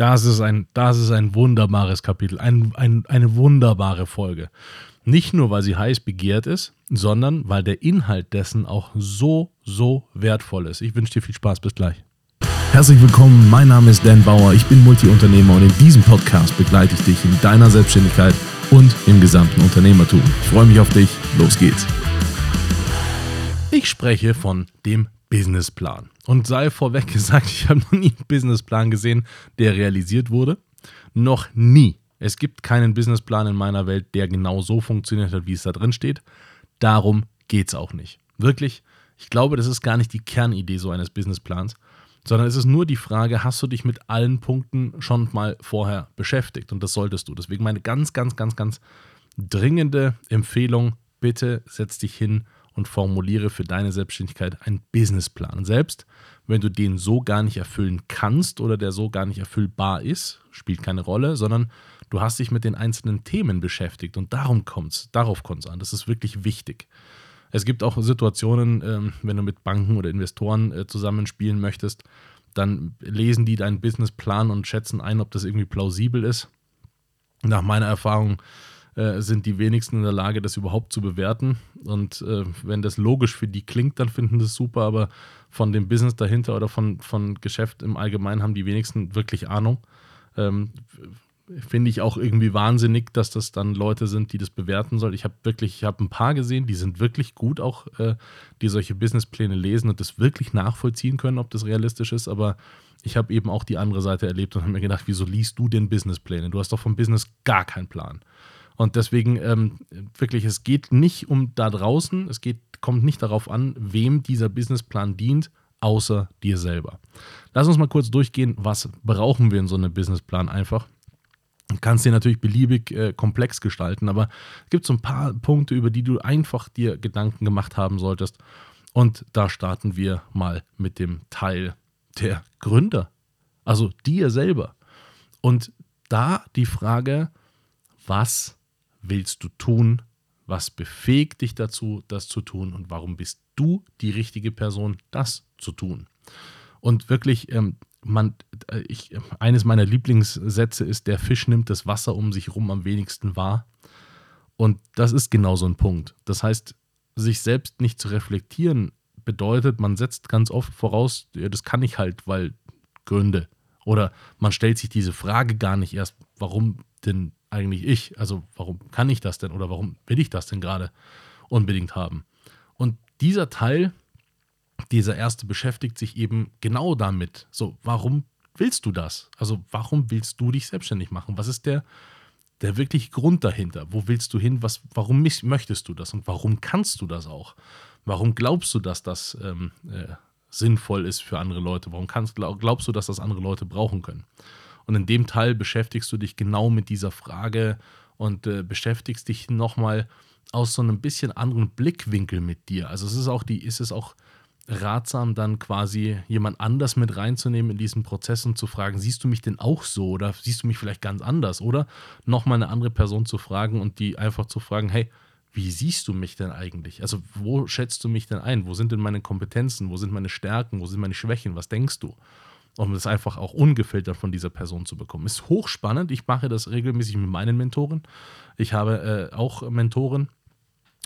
Das ist ein, das ist ein wunderbares Kapitel, ein, ein, eine wunderbare Folge. Nicht nur, weil sie heiß begehrt ist, sondern weil der Inhalt dessen auch so, so wertvoll ist. Ich wünsche dir viel Spaß. Bis gleich. Herzlich willkommen, mein Name ist Dan Bauer, ich bin Multiunternehmer und in diesem Podcast begleite ich dich in deiner Selbstständigkeit und im gesamten Unternehmertum. Ich freue mich auf dich, los geht's. Ich spreche von dem Businessplan. Und sei vorweg gesagt, ich habe noch nie einen Businessplan gesehen, der realisiert wurde. Noch nie. Es gibt keinen Businessplan in meiner Welt, der genau so funktioniert hat, wie es da drin steht. Darum geht es auch nicht. Wirklich, ich glaube, das ist gar nicht die Kernidee so eines Businessplans, sondern es ist nur die Frage, hast du dich mit allen Punkten schon mal vorher beschäftigt? Und das solltest du. Deswegen meine ganz, ganz, ganz, ganz dringende Empfehlung, bitte setz dich hin und formuliere für deine Selbstständigkeit einen Businessplan. Selbst wenn du den so gar nicht erfüllen kannst oder der so gar nicht erfüllbar ist, spielt keine Rolle, sondern du hast dich mit den einzelnen Themen beschäftigt und darum kommt's, darauf kommt es an. Das ist wirklich wichtig. Es gibt auch Situationen, ähm, wenn du mit Banken oder Investoren äh, zusammenspielen möchtest, dann lesen die deinen Businessplan und schätzen ein, ob das irgendwie plausibel ist. Nach meiner Erfahrung äh, sind die wenigsten in der Lage, das überhaupt zu bewerten. Und äh, wenn das logisch für die klingt, dann finden das super, aber von dem Business dahinter oder von, von Geschäft im Allgemeinen haben die wenigsten wirklich Ahnung. Ähm, Finde ich auch irgendwie wahnsinnig, dass das dann Leute sind, die das bewerten sollen. Ich habe wirklich, ich habe ein paar gesehen, die sind wirklich gut auch, äh, die solche Businesspläne lesen und das wirklich nachvollziehen können, ob das realistisch ist, aber ich habe eben auch die andere Seite erlebt und habe mir gedacht, wieso liest du denn Businesspläne? Du hast doch vom Business gar keinen Plan. Und deswegen ähm, wirklich, es geht nicht um da draußen, es geht, kommt nicht darauf an, wem dieser Businessplan dient, außer dir selber. Lass uns mal kurz durchgehen, was brauchen wir in so einem Businessplan einfach. Du kannst dir natürlich beliebig äh, komplex gestalten, aber es gibt so ein paar Punkte, über die du einfach dir Gedanken gemacht haben solltest. Und da starten wir mal mit dem Teil der Gründer, also dir selber. Und da die Frage, was willst du tun? Was befähigt dich dazu, das zu tun? Und warum bist du die richtige Person, das zu tun? Und wirklich, ähm, man, äh, ich, eines meiner Lieblingssätze ist, der Fisch nimmt das Wasser um sich herum am wenigsten wahr. Und das ist genau so ein Punkt. Das heißt, sich selbst nicht zu reflektieren, bedeutet, man setzt ganz oft voraus, ja, das kann ich halt, weil Gründe. Oder man stellt sich diese Frage gar nicht erst, warum denn eigentlich ich? Also warum kann ich das denn oder warum will ich das denn gerade unbedingt haben? Und dieser Teil, dieser erste beschäftigt sich eben genau damit. So, warum willst du das? Also warum willst du dich selbstständig machen? Was ist der, der wirkliche Grund dahinter? Wo willst du hin? Was, warum möchtest du das? Und warum kannst du das auch? Warum glaubst du, dass das ähm, äh, sinnvoll ist für andere Leute? Warum kannst, glaubst du, dass das andere Leute brauchen können? Und in dem Teil beschäftigst du dich genau mit dieser Frage und äh, beschäftigst dich nochmal aus so einem bisschen anderen Blickwinkel mit dir. Also es ist auch die, ist es auch ratsam, dann quasi jemand anders mit reinzunehmen in diesen Prozess und zu fragen, siehst du mich denn auch so oder siehst du mich vielleicht ganz anders? Oder nochmal eine andere Person zu fragen und die einfach zu fragen, hey, wie siehst du mich denn eigentlich? Also wo schätzt du mich denn ein? Wo sind denn meine Kompetenzen? Wo sind meine Stärken? Wo sind meine Schwächen? Was denkst du? um das einfach auch ungefiltert von dieser Person zu bekommen. Ist hochspannend. Ich mache das regelmäßig mit meinen Mentoren. Ich habe äh, auch Mentoren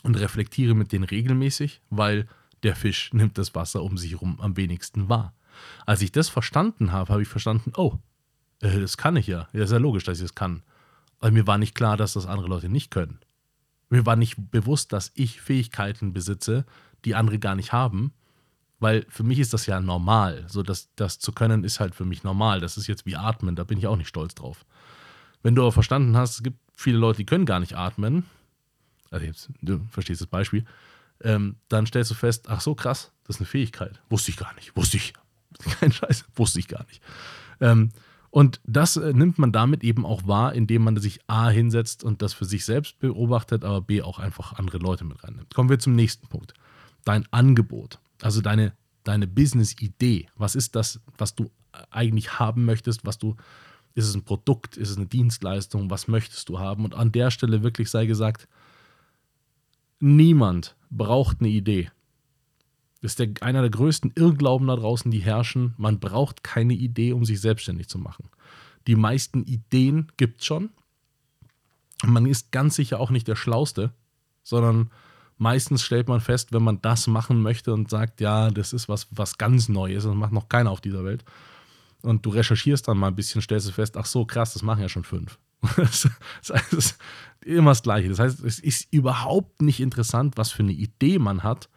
und reflektiere mit denen regelmäßig, weil der Fisch nimmt das Wasser um sich herum am wenigsten wahr. Als ich das verstanden habe, habe ich verstanden, oh, äh, das kann ich ja. Ja, ist ja logisch, dass ich das kann. Aber mir war nicht klar, dass das andere Leute nicht können. Mir war nicht bewusst, dass ich Fähigkeiten besitze, die andere gar nicht haben weil für mich ist das ja normal. So, das, das zu können ist halt für mich normal. Das ist jetzt wie Atmen, da bin ich auch nicht stolz drauf. Wenn du aber verstanden hast, es gibt viele Leute, die können gar nicht atmen, also jetzt, du verstehst das Beispiel, ähm, dann stellst du fest, ach so krass, das ist eine Fähigkeit. Wusste ich gar nicht, wusste ich. Kein Scheiß, wusste ich gar nicht. Ähm, und das äh, nimmt man damit eben auch wahr, indem man sich A hinsetzt und das für sich selbst beobachtet, aber B auch einfach andere Leute mit reinnimmt. Kommen wir zum nächsten Punkt. Dein Angebot. Also deine, deine Business-Idee. Was ist das, was du eigentlich haben möchtest? Was du, ist es ein Produkt? Ist es eine Dienstleistung? Was möchtest du haben? Und an der Stelle wirklich sei gesagt, niemand braucht eine Idee. Ist der, einer der größten Irrglauben da draußen, die herrschen. Man braucht keine Idee, um sich selbstständig zu machen. Die meisten Ideen gibt es schon. Man ist ganz sicher auch nicht der Schlauste, sondern meistens stellt man fest, wenn man das machen möchte und sagt, ja, das ist was, was ganz Neues, das macht noch keiner auf dieser Welt. Und du recherchierst dann mal ein bisschen, stellst du fest, ach so, krass, das machen ja schon fünf. das ist immer das Gleiche. Das heißt, es ist überhaupt nicht interessant, was für eine Idee man hat,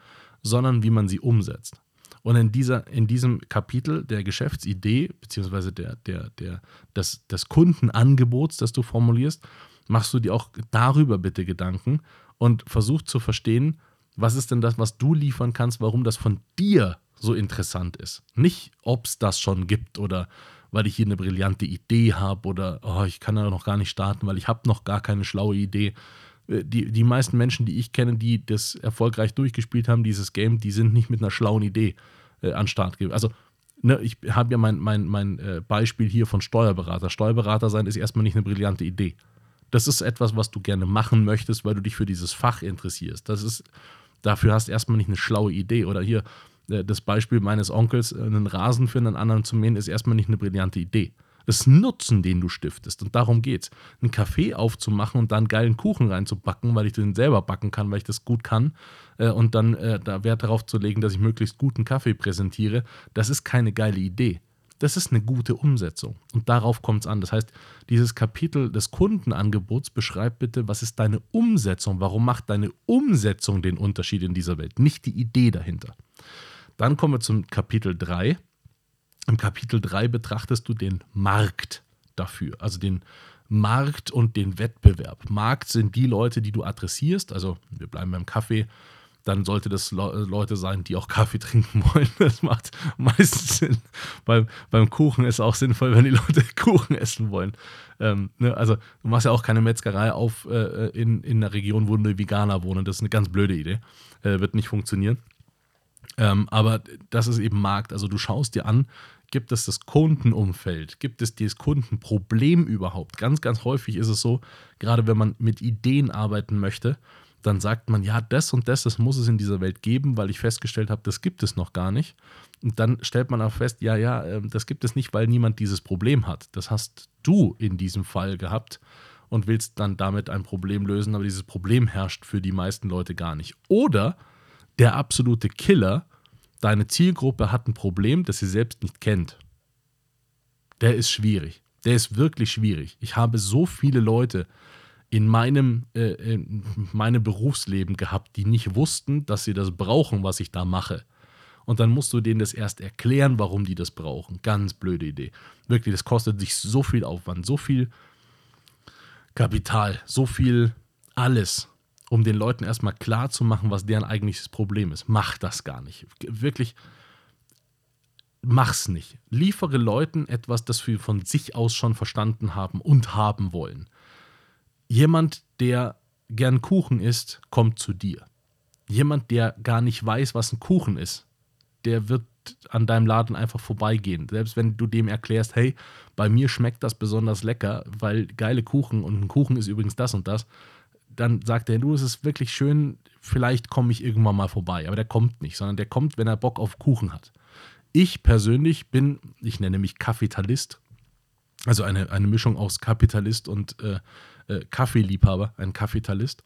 sondern wie man sie umsetzt. Und in, dieser, in diesem Kapitel der Geschäftsidee, beziehungsweise der, der, der, des, des Kundenangebots, das du formulierst, machst du dir auch darüber bitte Gedanken und versuch zu verstehen, was ist denn das, was du liefern kannst, warum das von dir so interessant ist. Nicht, ob es das schon gibt oder weil ich hier eine brillante Idee habe oder oh, ich kann da noch gar nicht starten, weil ich habe noch gar keine schlaue Idee. Äh, die, die meisten Menschen, die ich kenne, die das erfolgreich durchgespielt haben, dieses Game, die sind nicht mit einer schlauen Idee äh, an Start gegangen. Also ne, ich habe ja mein, mein, mein äh, Beispiel hier von Steuerberater. Steuerberater sein ist erstmal nicht eine brillante Idee. Das ist etwas, was du gerne machen möchtest, weil du dich für dieses Fach interessierst. Das ist, dafür hast du erstmal nicht eine schlaue Idee. Oder hier äh, das Beispiel meines Onkels, äh, einen Rasen für einen anderen zu mähen, ist erstmal nicht eine brillante Idee. Das Nutzen, den du stiftest. Und darum geht's. Einen Kaffee aufzumachen und dann geilen Kuchen reinzubacken, weil ich den selber backen kann, weil ich das gut kann. Äh, und dann da Wert darauf zu legen, dass ich möglichst guten Kaffee präsentiere, das ist keine geile Idee. Das ist eine gute Umsetzung. Und darauf kommt es an. Das heißt, dieses Kapitel des Kundenangebots beschreibt bitte, was ist deine Umsetzung? Warum macht deine Umsetzung den Unterschied in dieser Welt? Nicht die Idee dahinter. Dann kommen wir zum Kapitel 3. Im Kapitel 3 betrachtest du den Markt dafür, also den Markt und den Wettbewerb. Markt sind die Leute, die du adressierst. Also wir bleiben beim Kaffee dann sollte das Leute sein, die auch Kaffee trinken wollen. Das macht meistens Sinn. Beim, beim Kuchen ist auch sinnvoll, wenn die Leute Kuchen essen wollen. Ähm, ne? Also du machst ja auch keine Metzgerei auf äh, in, in einer Region, wo nur Veganer wohnen. Das ist eine ganz blöde Idee. Äh, wird nicht funktionieren. Ähm, aber das ist eben Markt. Also du schaust dir an, gibt es das Kundenumfeld, gibt es dieses Kundenproblem überhaupt? Ganz, ganz häufig ist es so, gerade wenn man mit Ideen arbeiten möchte, dann sagt man, ja, das und das, das muss es in dieser Welt geben, weil ich festgestellt habe, das gibt es noch gar nicht. Und dann stellt man auch fest, ja, ja, ähm, das gibt es nicht, weil niemand dieses Problem hat. Das hast du in diesem Fall gehabt und willst dann damit ein Problem lösen, aber dieses Problem herrscht für die meisten Leute gar nicht. Oder der absolute Killer, deine Zielgruppe hat ein Problem, das sie selbst nicht kennt. Der ist schwierig. Der ist wirklich schwierig. Ich habe so viele Leute, in meinem, äh, in meinem Berufsleben gehabt, die nicht wussten, dass sie das brauchen, was ich da mache. Und dann musst du denen das erst erklären, warum die das brauchen. Ganz blöde Idee. Wirklich, das kostet sich so viel Aufwand, so viel Kapital, so viel alles, um den Leuten erstmal klar zu machen, was deren eigentliches Problem ist. Mach das gar nicht. Wirklich, mach's nicht. Liefere Leuten etwas, das wir von sich aus schon verstanden haben und haben wollen. Jemand, der gern Kuchen isst, kommt zu dir. Jemand, der gar nicht weiß, was ein Kuchen ist, der wird an deinem Laden einfach vorbeigehen. Selbst wenn du dem erklärst, hey, bei mir schmeckt das besonders lecker, weil geile Kuchen und ein Kuchen ist übrigens das und das, dann sagt er, du, es ist wirklich schön, vielleicht komme ich irgendwann mal vorbei. Aber der kommt nicht, sondern der kommt, wenn er Bock auf Kuchen hat. Ich persönlich bin, ich nenne mich Kapitalist, also eine, eine Mischung aus Kapitalist und äh, äh, Kaffeeliebhaber, ein Kapitalist.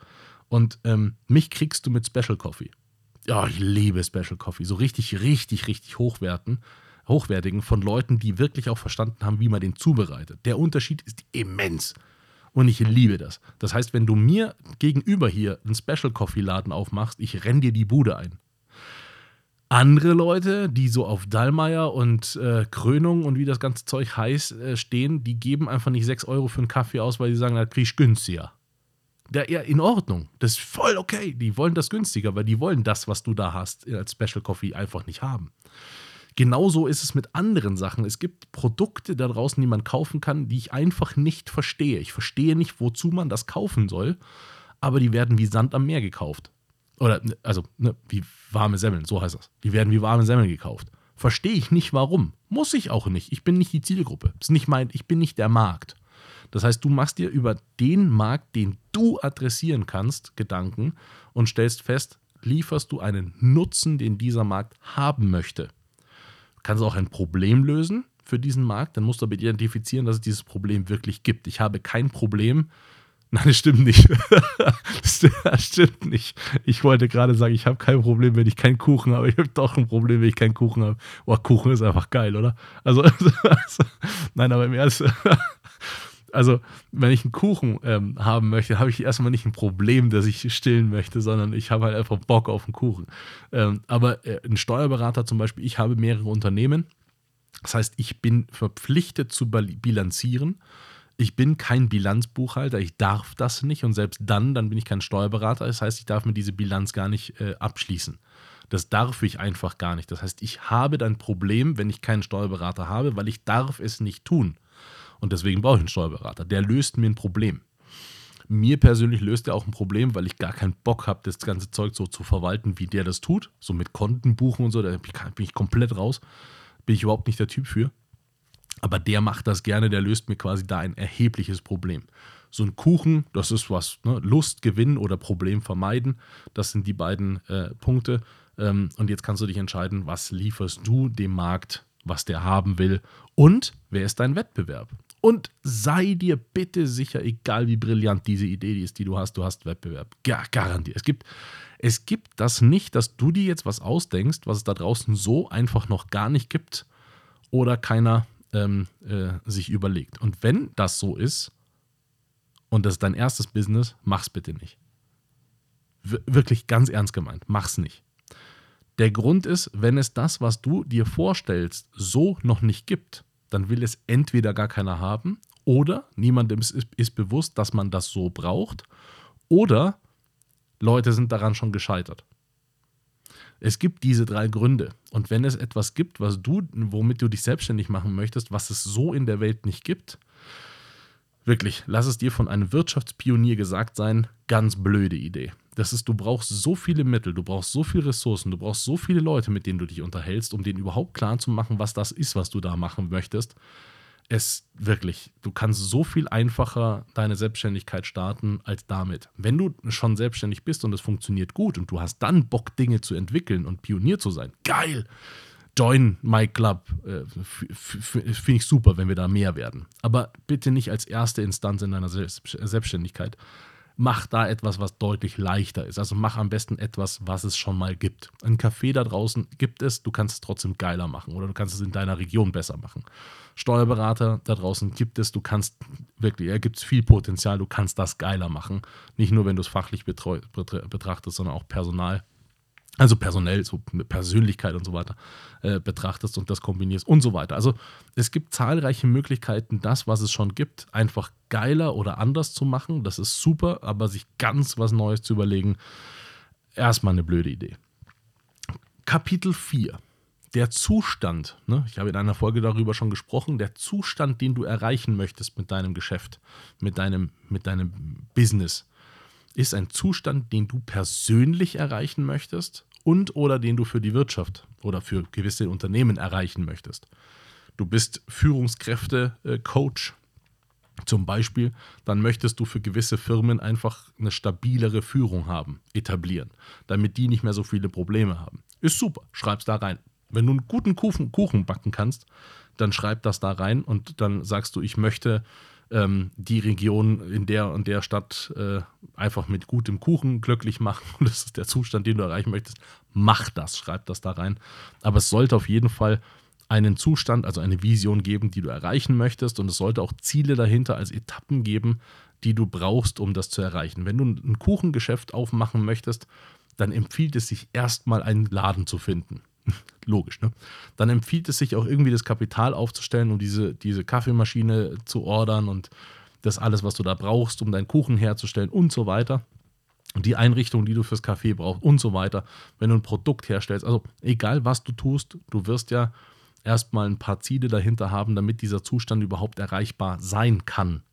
Und ähm, mich kriegst du mit Special Coffee. Ja, ich liebe Special Coffee. So richtig, richtig, richtig hochwerten, hochwertigen von Leuten, die wirklich auch verstanden haben, wie man den zubereitet. Der Unterschied ist immens. Und ich liebe das. Das heißt, wenn du mir gegenüber hier einen Special Coffee Laden aufmachst, ich renn dir die Bude ein andere Leute, die so auf Dallmayr und äh, Krönung und wie das ganze Zeug heißt, äh, stehen, die geben einfach nicht 6 Euro für einen Kaffee aus, weil sie sagen, das krieg ich günstiger. Da, ja, in Ordnung. Das ist voll okay. Die wollen das günstiger, weil die wollen das, was du da hast, als Special Coffee einfach nicht haben. Genauso ist es mit anderen Sachen. Es gibt Produkte da draußen, die man kaufen kann, die ich einfach nicht verstehe. Ich verstehe nicht, wozu man das kaufen soll, aber die werden wie Sand am Meer gekauft. Oder, also, ne, wie warme Semmeln, so heißt das. Die werden wie warme Semmeln gekauft. Verstehe ich nicht, warum. Muss ich auch nicht. Ich bin nicht die Zielgruppe. ist nicht mein, ich bin nicht der Markt. Das heißt, du machst dir über den Markt, den du adressieren kannst, Gedanken und stellst fest, lieferst du einen Nutzen, den dieser Markt haben möchte. Du kannst auch ein Problem lösen, für diesen Markt, dann musst du aber identifizieren, dass es dieses Problem wirklich gibt. Ich habe kein Problem. Nein, das stimmt nicht. das stimmt nicht. Ich wollte gerade sagen, ich habe kein Problem, wenn ich keinen Kuchen habe. Ich habe doch ein Problem, wenn ich keinen Kuchen habe. Boah, Kuchen ist einfach geil, oder? Also, also nein, aber im Ernst. Also, wenn ich einen Kuchen ähm, haben möchte, habe ich erstmal nicht ein Problem, dass ich stillen möchte, sondern ich habe halt einfach Bock auf einen Kuchen. Ähm, aber äh, ein Steuerberater zum Beispiel, ich habe mehrere Unternehmen. Das heißt, ich bin verpflichtet zu bilanzieren. Ich bin kein Bilanzbuchhalter, ich darf das nicht und selbst dann, dann bin ich kein Steuerberater. Das heißt, ich darf mir diese Bilanz gar nicht äh, abschließen. Das darf ich einfach gar nicht. Das heißt, ich habe dann ein Problem, wenn ich keinen Steuerberater habe, weil ich darf es nicht tun. Und deswegen brauche ich einen Steuerberater. Der löst mir ein Problem. Mir persönlich löst er auch ein Problem, weil ich gar keinen Bock habe, das ganze Zeug so zu verwalten, wie der das tut. So mit Konten buchen und so, da bin ich komplett raus. Bin ich überhaupt nicht der Typ für. Aber der macht das gerne, der löst mir quasi da ein erhebliches Problem. So ein Kuchen, das ist was, ne? Lust gewinnen oder Problem vermeiden. Das sind die beiden äh, Punkte. Ähm, und jetzt kannst du dich entscheiden, was lieferst du dem Markt, was der haben will und wer ist dein Wettbewerb. Und sei dir bitte sicher, egal wie brillant diese Idee ist, die du hast, du hast Wettbewerb. Gar, garantiert. Es gibt, es gibt das nicht, dass du dir jetzt was ausdenkst, was es da draußen so einfach noch gar nicht gibt oder keiner ähm, äh, sich überlegt. Und wenn das so ist und das ist dein erstes Business, mach's bitte nicht. Wir wirklich ganz ernst gemeint, mach's nicht. Der Grund ist, wenn es das, was du dir vorstellst, so noch nicht gibt, dann will es entweder gar keiner haben oder niemandem ist, ist bewusst, dass man das so braucht oder Leute sind daran schon gescheitert. Es gibt diese drei Gründe. Und wenn es etwas gibt, was du, womit du dich selbstständig machen möchtest, was es so in der Welt nicht gibt, wirklich, lass es dir von einem Wirtschaftspionier gesagt sein, ganz blöde Idee. Das ist, du brauchst so viele Mittel, du brauchst so viele Ressourcen, du brauchst so viele Leute, mit denen du dich unterhältst, um denen überhaupt klar zu machen, was das ist, was du da machen möchtest es wirklich, du kannst so viel einfacher deine Selbstständigkeit starten als damit. Wenn du schon selbstständig bist und es funktioniert gut und du hast dann Bock, Dinge zu entwickeln und Pionier zu sein, geil! Join my club. Äh, Finde ich super, wenn wir da mehr werden. Aber bitte nicht als erste Instanz in deiner Selbstständigkeit. Mach da etwas, was deutlich leichter ist. Also mach am besten etwas, was es schon mal gibt. Ein Café da draußen gibt es, du kannst es trotzdem geiler machen oder du kannst es in deiner Region besser machen. Steuerberater da draußen gibt es. Du kannst wirklich, er gibt es viel Potenzial, du kannst das geiler machen. Nicht nur, wenn du es fachlich betrachtest, sondern auch Personal. Also personell, so mit Persönlichkeit und so weiter äh, betrachtest und das kombinierst und so weiter. Also es gibt zahlreiche Möglichkeiten, das, was es schon gibt, einfach geiler oder anders zu machen. Das ist super, aber sich ganz was Neues zu überlegen, erstmal eine blöde Idee. Kapitel 4 der Zustand, ne, ich habe in einer Folge darüber schon gesprochen, der Zustand, den du erreichen möchtest mit deinem Geschäft, mit deinem, mit deinem Business, ist ein Zustand, den du persönlich erreichen möchtest und oder den du für die Wirtschaft oder für gewisse Unternehmen erreichen möchtest. Du bist Führungskräfte-Coach zum Beispiel, dann möchtest du für gewisse Firmen einfach eine stabilere Führung haben, etablieren, damit die nicht mehr so viele Probleme haben. Ist super, schreib's da rein. Wenn du einen guten Kuchen backen kannst, dann schreib das da rein und dann sagst du, ich möchte ähm, die Region in der und der Stadt äh, einfach mit gutem Kuchen glücklich machen. Und das ist der Zustand, den du erreichen möchtest. Mach das, schreib das da rein. Aber es sollte auf jeden Fall einen Zustand, also eine Vision geben, die du erreichen möchtest. Und es sollte auch Ziele dahinter als Etappen geben, die du brauchst, um das zu erreichen. Wenn du ein Kuchengeschäft aufmachen möchtest, dann empfiehlt es sich erstmal einen Laden zu finden. Logisch, ne? Dann empfiehlt es sich auch irgendwie das Kapital aufzustellen, um diese, diese Kaffeemaschine zu ordern und das alles, was du da brauchst, um deinen Kuchen herzustellen und so weiter. Und die Einrichtung, die du fürs Kaffee brauchst und so weiter. Wenn du ein Produkt herstellst, also egal was du tust, du wirst ja erstmal ein paar Ziele dahinter haben, damit dieser Zustand überhaupt erreichbar sein kann.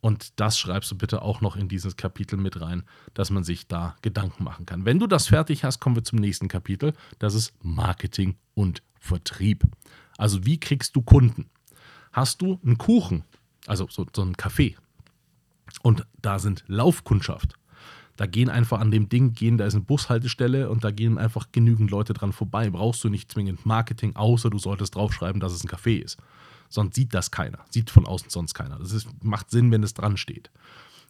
Und das schreibst du bitte auch noch in dieses Kapitel mit rein, dass man sich da Gedanken machen kann. Wenn du das fertig hast, kommen wir zum nächsten Kapitel. Das ist Marketing und Vertrieb. Also wie kriegst du Kunden? Hast du einen Kuchen, also so, so einen Kaffee, und da sind Laufkundschaft, Da gehen einfach an dem Ding, gehen, da ist eine Bushaltestelle und da gehen einfach genügend Leute dran vorbei. Brauchst du nicht zwingend Marketing, außer du solltest draufschreiben, dass es ein Café ist. Sonst sieht das keiner. Sieht von außen sonst keiner. Das ist, macht Sinn, wenn es dran steht.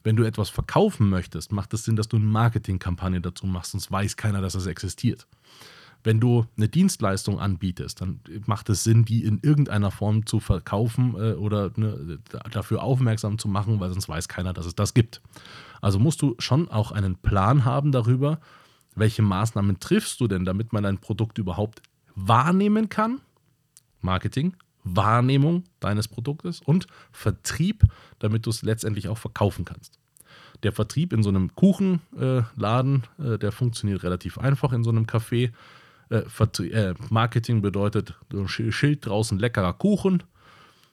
Wenn du etwas verkaufen möchtest, macht es Sinn, dass du eine Marketingkampagne dazu machst, sonst weiß keiner, dass es existiert. Wenn du eine Dienstleistung anbietest, dann macht es Sinn, die in irgendeiner Form zu verkaufen äh, oder ne, dafür aufmerksam zu machen, weil sonst weiß keiner, dass es das gibt. Also musst du schon auch einen Plan haben darüber, welche Maßnahmen triffst du denn, damit man dein Produkt überhaupt wahrnehmen kann. Marketing, Wahrnehmung deines Produktes und Vertrieb, damit du es letztendlich auch verkaufen kannst. Der Vertrieb in so einem Kuchenladen, äh, äh, der funktioniert relativ einfach in so einem Café. Äh, äh, Marketing bedeutet ein Schild draußen leckerer Kuchen,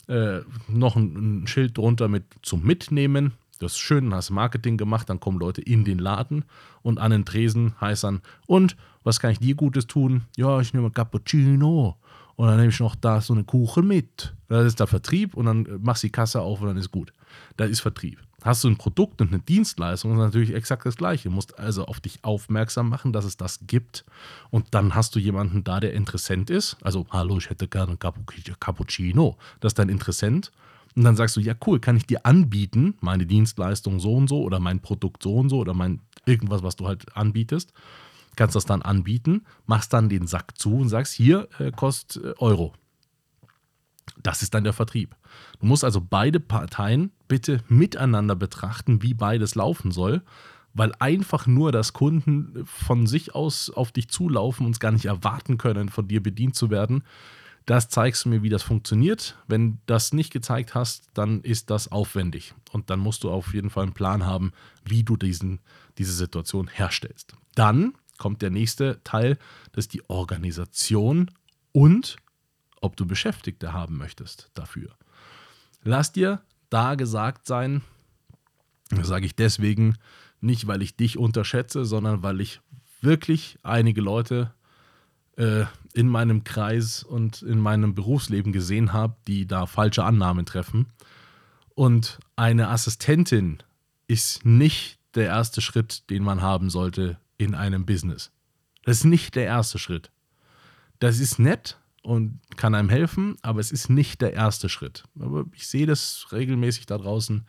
äh, noch ein, ein, Schild drunter mit zum Mitnehmen. Das ist schön, hast Marketing gemacht, dann kommen Leute in den Laden und an den Tresen heißt dann, und was kann ich dir Gutes tun? Ja, ich nehme Cappuccino und dann nehme ich noch da so eine Kuchen mit. Das ist der Vertrieb und dann machst du die Kasse auf und dann ist gut. Das ist Vertrieb. Hast du ein Produkt und eine Dienstleistung, ist natürlich exakt das Gleiche. Du musst also auf dich aufmerksam machen, dass es das gibt. Und dann hast du jemanden da, der Interessent ist. Also, hallo, ich hätte gerne Cappuccino. Das ist dein Interessent. Und dann sagst du, ja, cool, kann ich dir anbieten, meine Dienstleistung so und so oder mein Produkt so und so oder mein irgendwas, was du halt anbietest kannst das dann anbieten, machst dann den Sack zu und sagst, hier äh, kostet äh, Euro. Das ist dann der Vertrieb. Du musst also beide Parteien bitte miteinander betrachten, wie beides laufen soll, weil einfach nur, dass Kunden von sich aus auf dich zulaufen und es gar nicht erwarten können, von dir bedient zu werden, das zeigst du mir, wie das funktioniert. Wenn das nicht gezeigt hast, dann ist das aufwendig. Und dann musst du auf jeden Fall einen Plan haben, wie du diesen, diese Situation herstellst. Dann kommt der nächste Teil, das ist die Organisation und ob du Beschäftigte haben möchtest dafür. Lass dir da gesagt sein, sage ich deswegen nicht, weil ich dich unterschätze, sondern weil ich wirklich einige Leute äh, in meinem Kreis und in meinem Berufsleben gesehen habe, die da falsche Annahmen treffen. Und eine Assistentin ist nicht der erste Schritt, den man haben sollte in einem Business. Das ist nicht der erste Schritt. Das ist nett und kann einem helfen, aber es ist nicht der erste Schritt. Aber ich sehe das regelmäßig da draußen,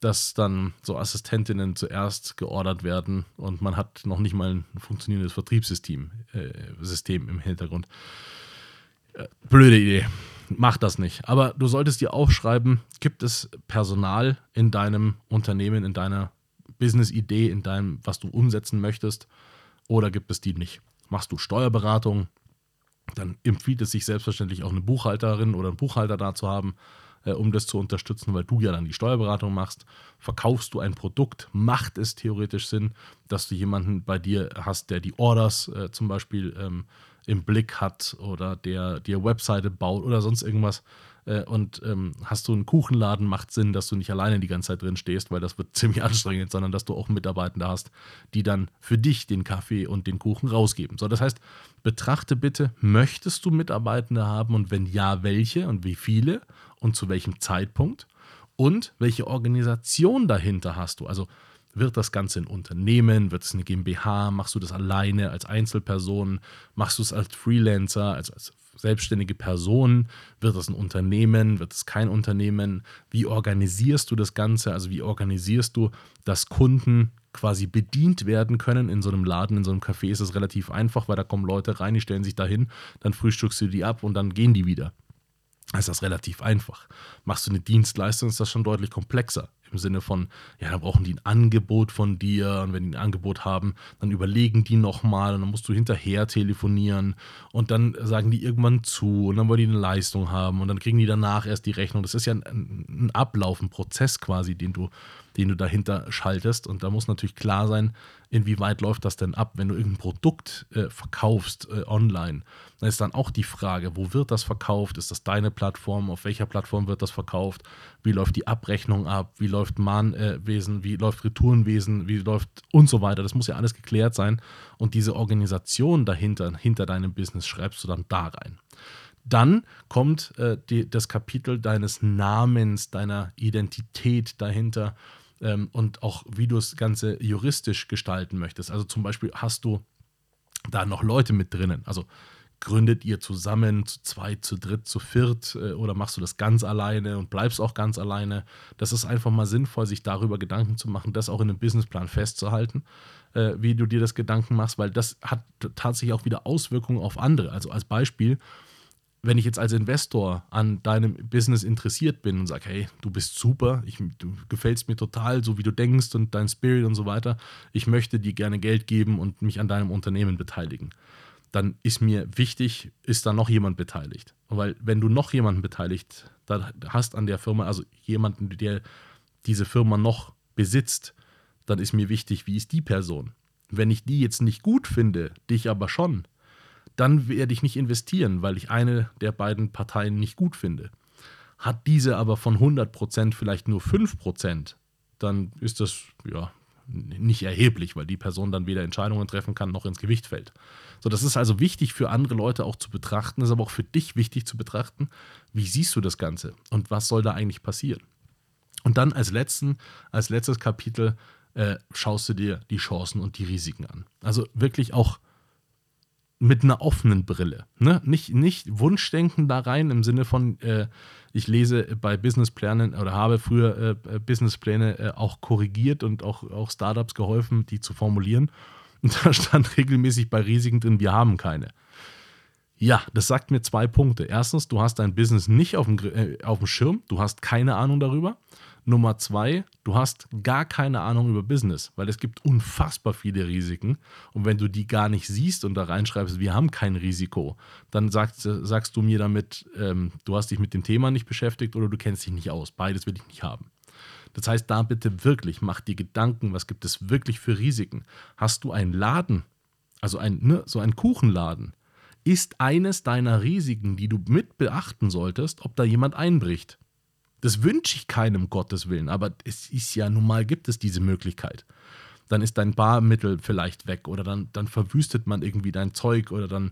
dass dann so Assistentinnen zuerst geordert werden und man hat noch nicht mal ein funktionierendes Vertriebssystem äh, System im Hintergrund. Äh, blöde Idee. Mach das nicht. Aber du solltest dir aufschreiben, gibt es Personal in deinem Unternehmen, in deiner Business-Idee in deinem, was du umsetzen möchtest, oder gibt es die nicht? Machst du Steuerberatung, dann empfiehlt es sich selbstverständlich auch eine Buchhalterin oder einen Buchhalter da zu haben, äh, um das zu unterstützen, weil du ja dann die Steuerberatung machst. Verkaufst du ein Produkt, macht es theoretisch Sinn, dass du jemanden bei dir hast, der die Orders äh, zum Beispiel ähm, im Blick hat oder der dir Webseite baut oder sonst irgendwas. Äh, und ähm, hast du einen Kuchenladen, macht Sinn, dass du nicht alleine die ganze Zeit drin stehst, weil das wird ziemlich anstrengend, sondern dass du auch Mitarbeitende hast, die dann für dich den Kaffee und den Kuchen rausgeben. So, das heißt, betrachte bitte, möchtest du Mitarbeitende haben und wenn ja, welche und wie viele und zu welchem Zeitpunkt und welche Organisation dahinter hast du? Also wird das Ganze ein Unternehmen? Wird es eine GmbH? Machst du das alleine als Einzelperson? Machst du es als Freelancer, als, als selbstständige Person? Wird es ein Unternehmen? Wird es kein Unternehmen? Wie organisierst du das Ganze? Also wie organisierst du, dass Kunden quasi bedient werden können in so einem Laden, in so einem Café ist es relativ einfach, weil da kommen Leute rein, die stellen sich dahin, dann frühstückst du die ab und dann gehen die wieder. Ist das relativ einfach. Machst du eine Dienstleistung, ist das schon deutlich komplexer im Sinne von, ja, da brauchen die ein Angebot von dir und wenn die ein Angebot haben, dann überlegen die nochmal und dann musst du hinterher telefonieren und dann sagen die irgendwann zu und dann wollen die eine Leistung haben und dann kriegen die danach erst die Rechnung. Das ist ja ein, ein Ablauf, ein Prozess quasi, den du den du dahinter schaltest. Und da muss natürlich klar sein, inwieweit läuft das denn ab, wenn du irgendein Produkt äh, verkaufst äh, online. Dann ist dann auch die Frage, wo wird das verkauft? Ist das deine Plattform? Auf welcher Plattform wird das verkauft? Wie läuft die Abrechnung ab? Wie läuft Mahnwesen? wie läuft Retourenwesen? Wie läuft und so weiter? Das muss ja alles geklärt sein. Und diese Organisation dahinter, hinter deinem Business, schreibst du dann da rein. Dann kommt äh, die, das Kapitel deines Namens, deiner Identität dahinter ähm, und auch wie du das Ganze juristisch gestalten möchtest. Also zum Beispiel hast du da noch Leute mit drinnen. Also gründet ihr zusammen, zu zweit, zu dritt, zu viert äh, oder machst du das ganz alleine und bleibst auch ganz alleine? Das ist einfach mal sinnvoll, sich darüber Gedanken zu machen, das auch in einem Businessplan festzuhalten, äh, wie du dir das Gedanken machst, weil das hat tatsächlich auch wieder Auswirkungen auf andere. Also als Beispiel, wenn ich jetzt als Investor an deinem Business interessiert bin und sage, hey, du bist super, ich, du gefällst mir total, so wie du denkst und dein Spirit und so weiter, ich möchte dir gerne Geld geben und mich an deinem Unternehmen beteiligen, dann ist mir wichtig, ist da noch jemand beteiligt. Weil wenn du noch jemanden beteiligt hast an der Firma, also jemanden, der diese Firma noch besitzt, dann ist mir wichtig, wie ist die Person. Wenn ich die jetzt nicht gut finde, dich aber schon, dann werde ich nicht investieren, weil ich eine der beiden Parteien nicht gut finde. Hat diese aber von 100% vielleicht nur 5%, dann ist das ja nicht erheblich, weil die Person dann weder Entscheidungen treffen kann noch ins Gewicht fällt. So, das ist also wichtig für andere Leute auch zu betrachten, ist aber auch für dich wichtig zu betrachten, wie siehst du das Ganze und was soll da eigentlich passieren. Und dann als, letzten, als letztes Kapitel äh, schaust du dir die Chancen und die Risiken an. Also wirklich auch mit einer offenen Brille. Ne? Nicht, nicht Wunschdenken da rein im Sinne von, äh, ich lese bei Businessplänen oder habe früher äh, Businesspläne äh, auch korrigiert und auch, auch Startups geholfen, die zu formulieren. Und da stand regelmäßig bei Risiken drin, wir haben keine. Ja, das sagt mir zwei Punkte. Erstens, du hast dein Business nicht auf dem, äh, auf dem Schirm, du hast keine Ahnung darüber. Nummer zwei, du hast gar keine Ahnung über Business, weil es gibt unfassbar viele Risiken. Und wenn du die gar nicht siehst und da reinschreibst, wir haben kein Risiko, dann sagst, sagst du mir damit, ähm, du hast dich mit dem Thema nicht beschäftigt oder du kennst dich nicht aus. Beides will ich nicht haben. Das heißt, da bitte wirklich, mach dir Gedanken, was gibt es wirklich für Risiken? Hast du einen Laden, also ein, ne, so einen Kuchenladen, ist eines deiner Risiken, die du mit beachten solltest, ob da jemand einbricht. Das wünsche ich keinem, Gottes Willen, aber es ist ja nun mal, gibt es diese Möglichkeit. Dann ist dein Barmittel vielleicht weg oder dann, dann verwüstet man irgendwie dein Zeug oder dann,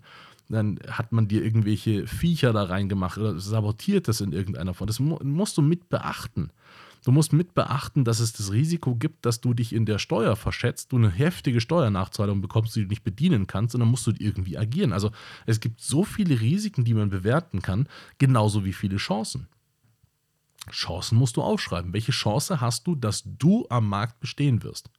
dann hat man dir irgendwelche Viecher da reingemacht oder sabotiert das in irgendeiner Form. Das musst du mit beachten. Du musst mit beachten, dass es das Risiko gibt, dass du dich in der Steuer verschätzt, du eine heftige Steuernachzahlung bekommst, die du nicht bedienen kannst und dann musst du irgendwie agieren. Also es gibt so viele Risiken, die man bewerten kann, genauso wie viele Chancen. Chancen musst du aufschreiben. Welche Chance hast du, dass du am Markt bestehen wirst?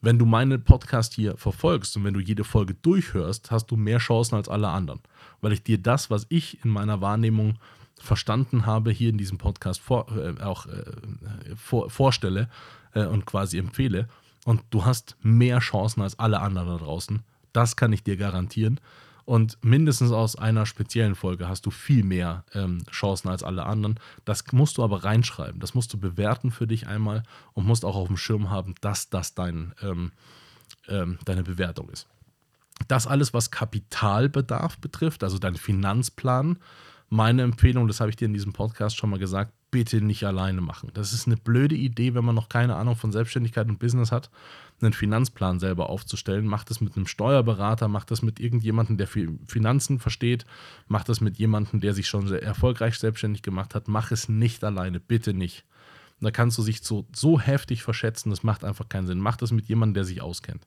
Wenn du meinen Podcast hier verfolgst und wenn du jede Folge durchhörst, hast du mehr Chancen als alle anderen, weil ich dir das, was ich in meiner Wahrnehmung verstanden habe, hier in diesem Podcast vor, äh, auch äh, vor, vorstelle äh, und quasi empfehle. Und du hast mehr Chancen als alle anderen da draußen. Das kann ich dir garantieren. Und mindestens aus einer speziellen Folge hast du viel mehr ähm, Chancen als alle anderen. Das musst du aber reinschreiben. Das musst du bewerten für dich einmal und musst auch auf dem Schirm haben, dass das dein, ähm, ähm, deine Bewertung ist. Das alles, was Kapitalbedarf betrifft, also dein Finanzplan, meine Empfehlung, das habe ich dir in diesem Podcast schon mal gesagt, bitte nicht alleine machen. Das ist eine blöde Idee, wenn man noch keine Ahnung von Selbstständigkeit und Business hat, einen Finanzplan selber aufzustellen. Macht das mit einem Steuerberater, macht das mit irgendjemandem, der Finanzen versteht, macht das mit jemandem, der sich schon sehr erfolgreich selbstständig gemacht hat. Mach es nicht alleine, bitte nicht. Da kannst du dich so, so heftig verschätzen, das macht einfach keinen Sinn. Mach das mit jemandem, der sich auskennt.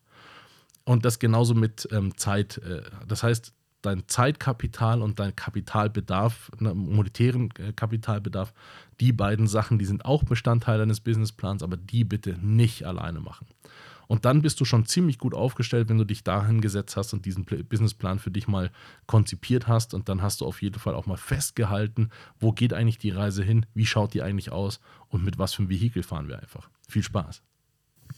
Und das genauso mit ähm, Zeit. Äh, das heißt, dein Zeitkapital und dein Kapitalbedarf, ne, monetären äh, Kapitalbedarf, die beiden Sachen, die sind auch Bestandteil deines Businessplans, aber die bitte nicht alleine machen. Und dann bist du schon ziemlich gut aufgestellt, wenn du dich dahin gesetzt hast und diesen Businessplan für dich mal konzipiert hast. Und dann hast du auf jeden Fall auch mal festgehalten, wo geht eigentlich die Reise hin, wie schaut die eigentlich aus und mit was für einem Vehikel fahren wir einfach. Viel Spaß.